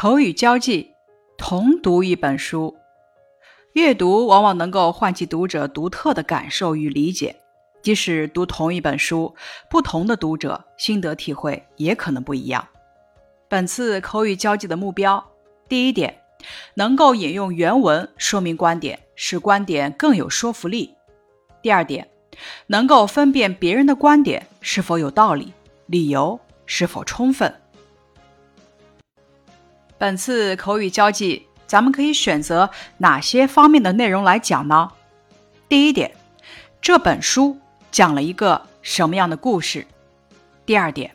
口语交际，同读一本书，阅读往往能够唤起读者独特的感受与理解。即使读同一本书，不同的读者心得体会也可能不一样。本次口语交际的目标，第一点，能够引用原文说明观点，使观点更有说服力；第二点，能够分辨别人的观点是否有道理，理由是否充分。本次口语交际，咱们可以选择哪些方面的内容来讲呢？第一点，这本书讲了一个什么样的故事？第二点，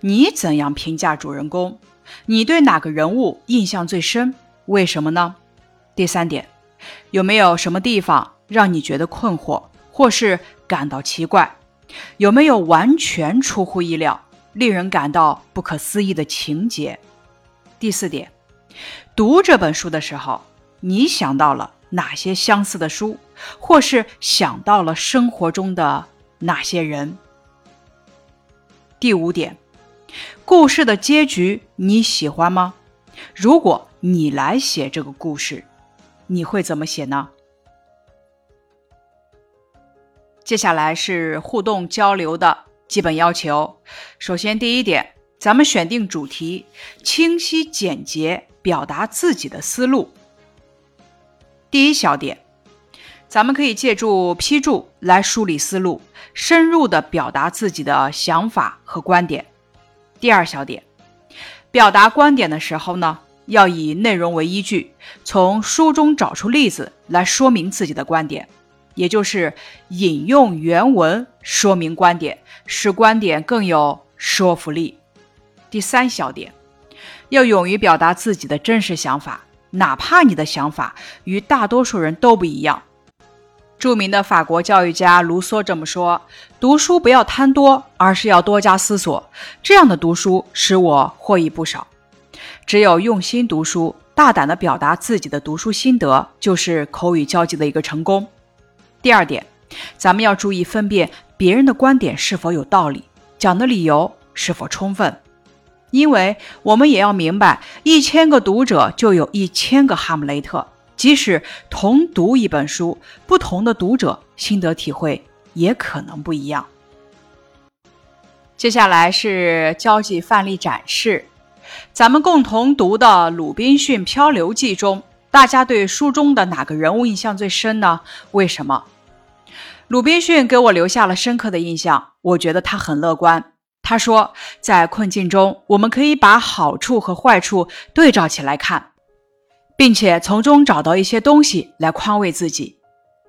你怎样评价主人公？你对哪个人物印象最深？为什么呢？第三点，有没有什么地方让你觉得困惑，或是感到奇怪？有没有完全出乎意料、令人感到不可思议的情节？第四点，读这本书的时候，你想到了哪些相似的书，或是想到了生活中的哪些人？第五点，故事的结局你喜欢吗？如果你来写这个故事，你会怎么写呢？接下来是互动交流的基本要求。首先，第一点。咱们选定主题，清晰简洁表达自己的思路。第一小点，咱们可以借助批注来梳理思路，深入的表达自己的想法和观点。第二小点，表达观点的时候呢，要以内容为依据，从书中找出例子来说明自己的观点，也就是引用原文说明观点，使观点更有说服力。第三小点，要勇于表达自己的真实想法，哪怕你的想法与大多数人都不一样。著名的法国教育家卢梭这么说：“读书不要贪多，而是要多加思索。这样的读书使我获益不少。只有用心读书，大胆地表达自己的读书心得，就是口语交际的一个成功。”第二点，咱们要注意分辨别人的观点是否有道理，讲的理由是否充分。因为我们也要明白，一千个读者就有一千个哈姆雷特。即使同读一本书，不同的读者心得体会也可能不一样。接下来是交际范例展示。咱们共同读的《鲁滨逊漂流记》中，大家对书中的哪个人物印象最深呢？为什么？鲁滨逊给我留下了深刻的印象。我觉得他很乐观。他说，在困境中，我们可以把好处和坏处对照起来看，并且从中找到一些东西来宽慰自己。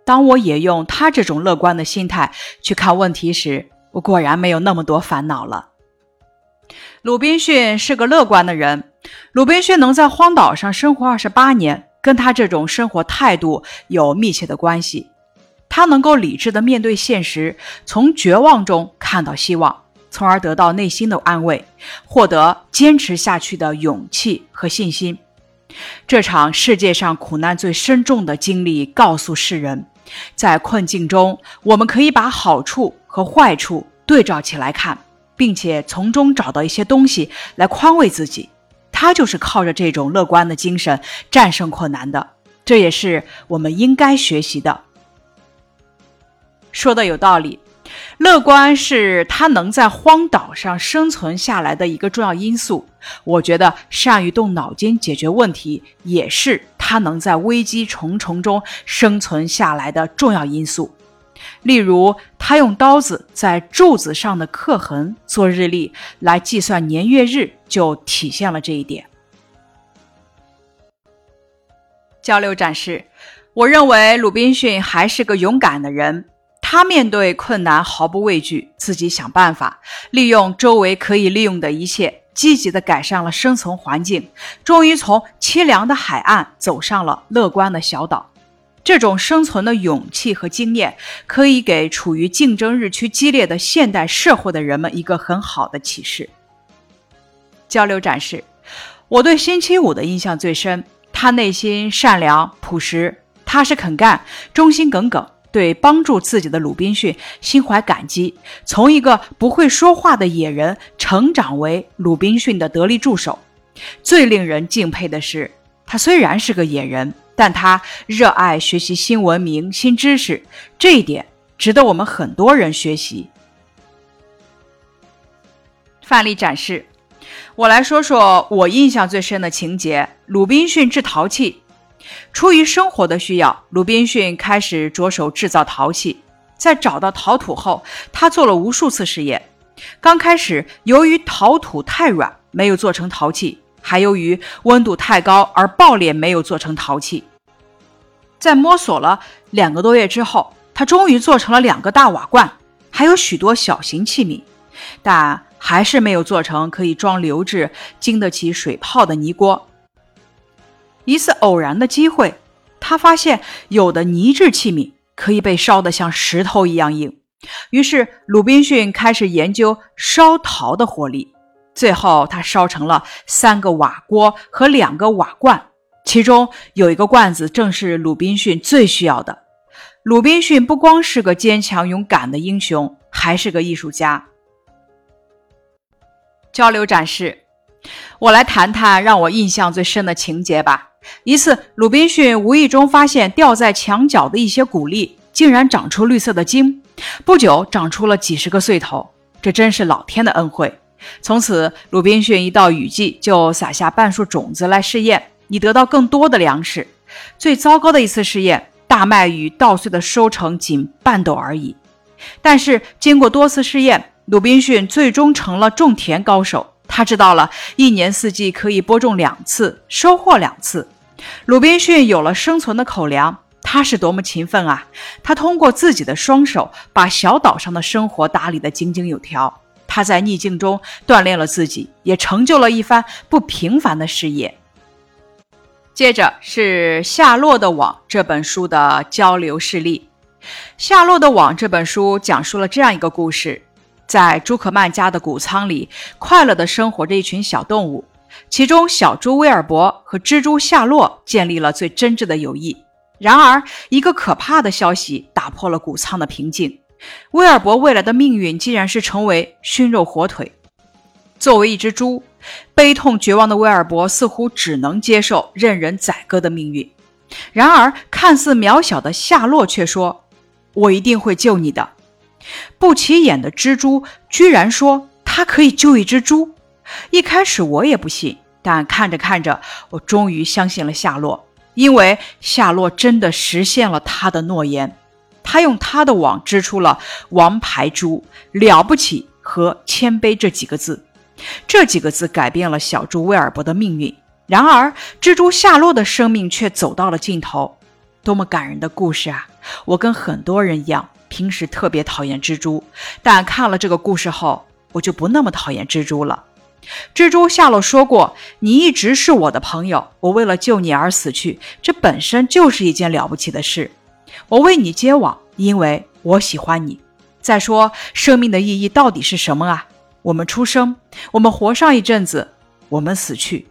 当我也用他这种乐观的心态去看问题时，我果然没有那么多烦恼了。鲁滨逊是个乐观的人。鲁滨逊能在荒岛上生活二十八年，跟他这种生活态度有密切的关系。他能够理智的面对现实，从绝望中看到希望。从而得到内心的安慰，获得坚持下去的勇气和信心。这场世界上苦难最深重的经历告诉世人，在困境中，我们可以把好处和坏处对照起来看，并且从中找到一些东西来宽慰自己。他就是靠着这种乐观的精神战胜困难的，这也是我们应该学习的。说的有道理。乐观是他能在荒岛上生存下来的一个重要因素。我觉得善于动脑筋解决问题也是他能在危机重重中生存下来的重要因素。例如，他用刀子在柱子上的刻痕做日历来计算年月日，就体现了这一点。交流展示，我认为鲁滨逊还是个勇敢的人。他面对困难毫不畏惧，自己想办法，利用周围可以利用的一切，积极地改善了生存环境，终于从凄凉的海岸走上了乐观的小岛。这种生存的勇气和经验，可以给处于竞争日趋激烈的现代社会的人们一个很好的启示。交流展示，我对星期五的印象最深，他内心善良朴实，踏实肯干，忠心耿耿。对帮助自己的鲁滨逊心怀感激，从一个不会说话的野人成长为鲁滨逊的得力助手。最令人敬佩的是，他虽然是个野人，但他热爱学习新文明、新知识，这一点值得我们很多人学习。范例展示，我来说说我印象最深的情节：鲁滨逊制陶器。出于生活的需要，鲁滨逊开始着手制造陶器。在找到陶土后，他做了无数次试验。刚开始，由于陶土太软，没有做成陶器；还由于温度太高而爆裂，没有做成陶器。在摸索了两个多月之后，他终于做成了两个大瓦罐，还有许多小型器皿，但还是没有做成可以装流质、经得起水泡的泥锅。一次偶然的机会，他发现有的泥质器皿。可以被烧得像石头一样硬，于是鲁滨逊开始研究烧陶的火力。最后，他烧成了三个瓦锅和两个瓦罐，其中有一个罐子正是鲁滨逊最需要的。鲁滨逊不光是个坚强勇敢的英雄，还是个艺术家。交流展示，我来谈谈让我印象最深的情节吧。一次，鲁滨逊无意中发现吊在墙角的一些谷粒竟然长出绿色的茎，不久长出了几十个穗头，这真是老天的恩惠。从此，鲁滨逊一到雨季就撒下半束种子来试验，以得到更多的粮食。最糟糕的一次试验，大麦与稻穗的收成仅半斗而已。但是经过多次试验，鲁滨逊最终成了种田高手。他知道了，一年四季可以播种两次，收获两次。鲁滨逊有了生存的口粮，他是多么勤奋啊！他通过自己的双手，把小岛上的生活打理得井井有条。他在逆境中锻炼了自己，也成就了一番不平凡的事业。接着是《夏洛的网》这本书的交流事例。《夏洛的网》这本书讲述了这样一个故事。在朱克曼家的谷仓里，快乐地生活着一群小动物。其中，小猪威尔伯和蜘蛛夏洛建立了最真挚的友谊。然而，一个可怕的消息打破了谷仓的平静：威尔伯未来的命运竟然是成为熏肉火腿。作为一只猪，悲痛绝望的威尔伯似乎只能接受任人宰割的命运。然而，看似渺小的夏洛却说：“我一定会救你的。”不起眼的蜘蛛居然说他可以救一只猪。一开始我也不信，但看着看着，我终于相信了夏洛，因为夏洛真的实现了他的诺言。他用他的网织出了“王牌猪”“了不起”和“谦卑”这几个字，这几个字改变了小猪威尔伯的命运。然而，蜘蛛夏洛的生命却走到了尽头。多么感人的故事啊！我跟很多人一样。平时特别讨厌蜘蛛，但看了这个故事后，我就不那么讨厌蜘蛛了。蜘蛛夏洛说过：“你一直是我的朋友，我为了救你而死去，这本身就是一件了不起的事。我为你结网，因为我喜欢你。再说，生命的意义到底是什么啊？我们出生，我们活上一阵子，我们死去。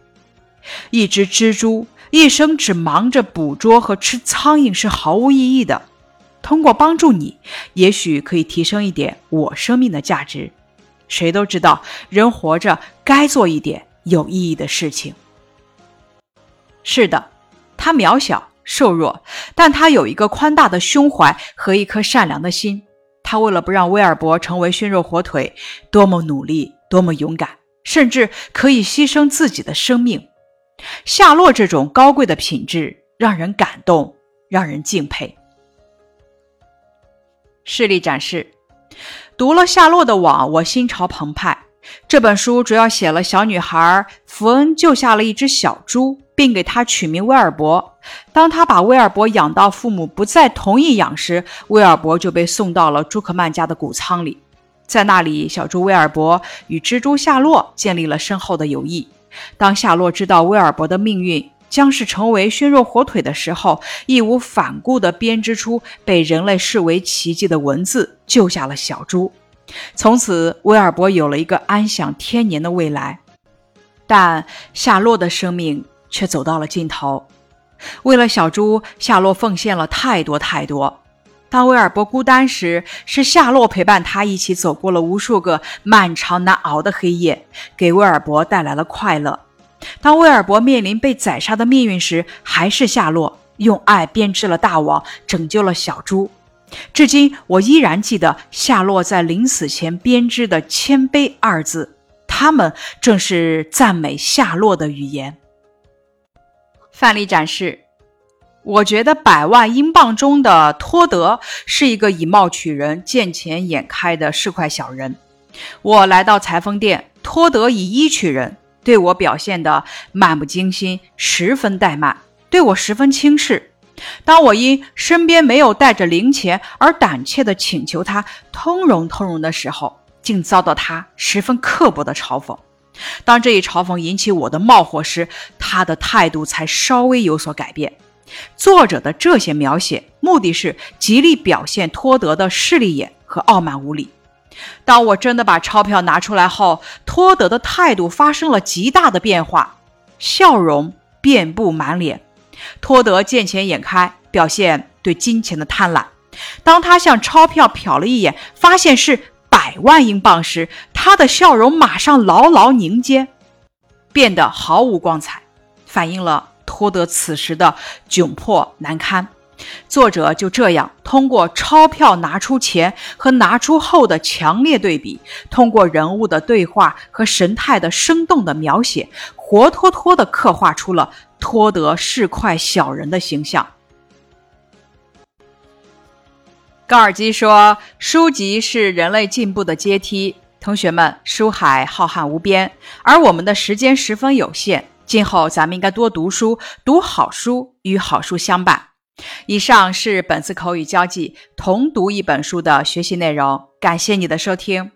一只蜘蛛一生只忙着捕捉和吃苍蝇是毫无意义的。”通过帮助你，也许可以提升一点我生命的价值。谁都知道，人活着该做一点有意义的事情。是的，他渺小瘦弱，但他有一个宽大的胸怀和一颗善良的心。他为了不让威尔伯成为熏肉火腿，多么努力，多么勇敢，甚至可以牺牲自己的生命。夏洛这种高贵的品质让人感动，让人敬佩。视力展示，读了夏洛的网，我心潮澎湃。这本书主要写了小女孩福恩救下了一只小猪，并给它取名威尔伯。当他把威尔伯养到父母不再同意养时，威尔伯就被送到了朱克曼家的谷仓里。在那里，小猪威尔伯与蜘蛛夏洛建立了深厚的友谊。当夏洛知道威尔伯的命运，将是成为熏肉火腿的时候，义无反顾地编织出被人类视为奇迹的文字，救下了小猪。从此，威尔伯有了一个安享天年的未来。但夏洛的生命却走到了尽头。为了小猪，夏洛奉献了太多太多。当威尔伯孤单时，是夏洛陪伴他一起走过了无数个漫长难熬的黑夜，给威尔伯带来了快乐。当威尔伯面临被宰杀的命运时，还是夏洛用爱编织了大网，拯救了小猪。至今，我依然记得夏洛在临死前编织的“谦卑”二字，他们正是赞美夏洛的语言。范例展示。我觉得百万英镑中的托德是一个以貌取人、见钱眼开的市侩小人。我来到裁缝店，托德以衣取人，对我表现得漫不经心，十分怠慢，对我十分轻视。当我因身边没有带着零钱而胆怯地请求他通融通融的时候，竟遭到他十分刻薄的嘲讽。当这一嘲讽引起我的冒火时，他的态度才稍微有所改变。作者的这些描写，目的是极力表现托德的势利眼和傲慢无礼。当我真的把钞票拿出来后，托德的态度发生了极大的变化，笑容遍布满脸。托德见钱眼开，表现对金钱的贪婪。当他向钞票瞟了一眼，发现是百万英镑时，他的笑容马上牢牢凝结，变得毫无光彩，反映了。托德此时的窘迫难堪，作者就这样通过钞票拿出前和拿出后的强烈对比，通过人物的对话和神态的生动的描写，活脱脱地刻画出了托德市侩小人的形象。高尔基说：“书籍是人类进步的阶梯。”同学们，书海浩瀚无边，而我们的时间十分有限。今后咱们应该多读书，读好书，与好书相伴。以上是本次口语交际同读一本书的学习内容，感谢你的收听。